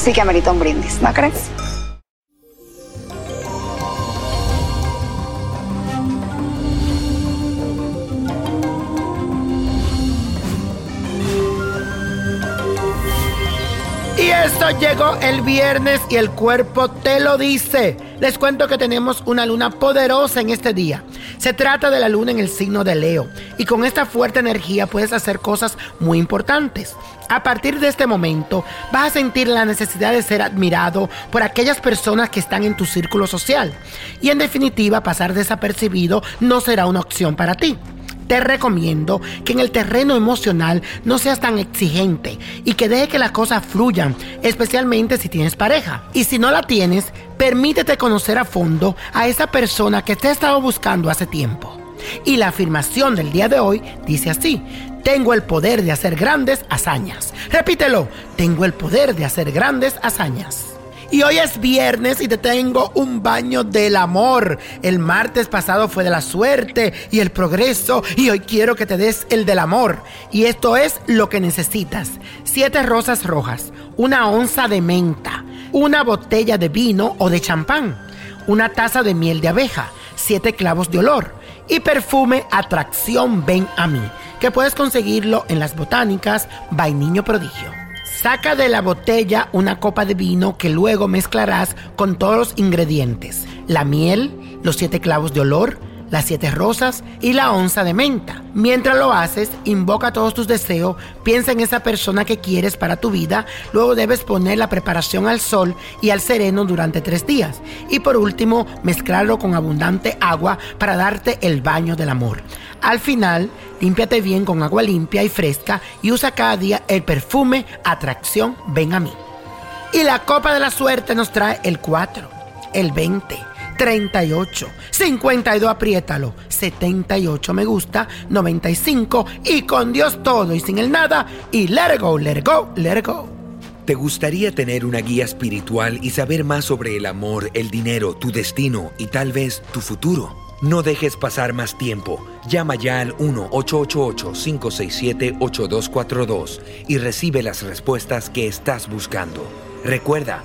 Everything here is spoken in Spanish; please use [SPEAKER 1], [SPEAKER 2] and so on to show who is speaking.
[SPEAKER 1] sí que amerita un brindis, ¿no crees?
[SPEAKER 2] Y eso llegó el viernes y el cuerpo te lo dice. Les cuento que tenemos una luna poderosa en este día. Se trata de la luna en el signo de Leo y con esta fuerte energía puedes hacer cosas muy importantes. A partir de este momento vas a sentir la necesidad de ser admirado por aquellas personas que están en tu círculo social y en definitiva pasar desapercibido no será una opción para ti te recomiendo que en el terreno emocional no seas tan exigente y que deje que las cosas fluyan, especialmente si tienes pareja. Y si no la tienes, permítete conocer a fondo a esa persona que te ha estado buscando hace tiempo. Y la afirmación del día de hoy dice así, tengo el poder de hacer grandes hazañas. Repítelo, tengo el poder de hacer grandes hazañas. Y hoy es viernes y te tengo un baño del amor. El martes pasado fue de la suerte y el progreso y hoy quiero que te des el del amor. Y esto es lo que necesitas. Siete rosas rojas, una onza de menta, una botella de vino o de champán, una taza de miel de abeja, siete clavos de olor y perfume Atracción Ven a mí, que puedes conseguirlo en las botánicas by Niño Prodigio. Saca de la botella una copa de vino que luego mezclarás con todos los ingredientes. La miel, los siete clavos de olor, las siete rosas y la onza de menta. Mientras lo haces, invoca todos tus deseos, piensa en esa persona que quieres para tu vida, luego debes poner la preparación al sol y al sereno durante tres días. Y por último, mezclarlo con abundante agua para darte el baño del amor. Al final, límpiate bien con agua limpia y fresca y usa cada día el perfume Atracción Ven a mí. Y la copa de la suerte nos trae el 4, el 20, 38, 52 apriétalo, 78 me gusta, 95 y con Dios todo y sin el nada y let it go, let go, let go.
[SPEAKER 3] ¿Te gustaría tener una guía espiritual y saber más sobre el amor, el dinero, tu destino y tal vez tu futuro? No dejes pasar más tiempo. Llama ya al 1-888-567-8242 y recibe las respuestas que estás buscando. Recuerda,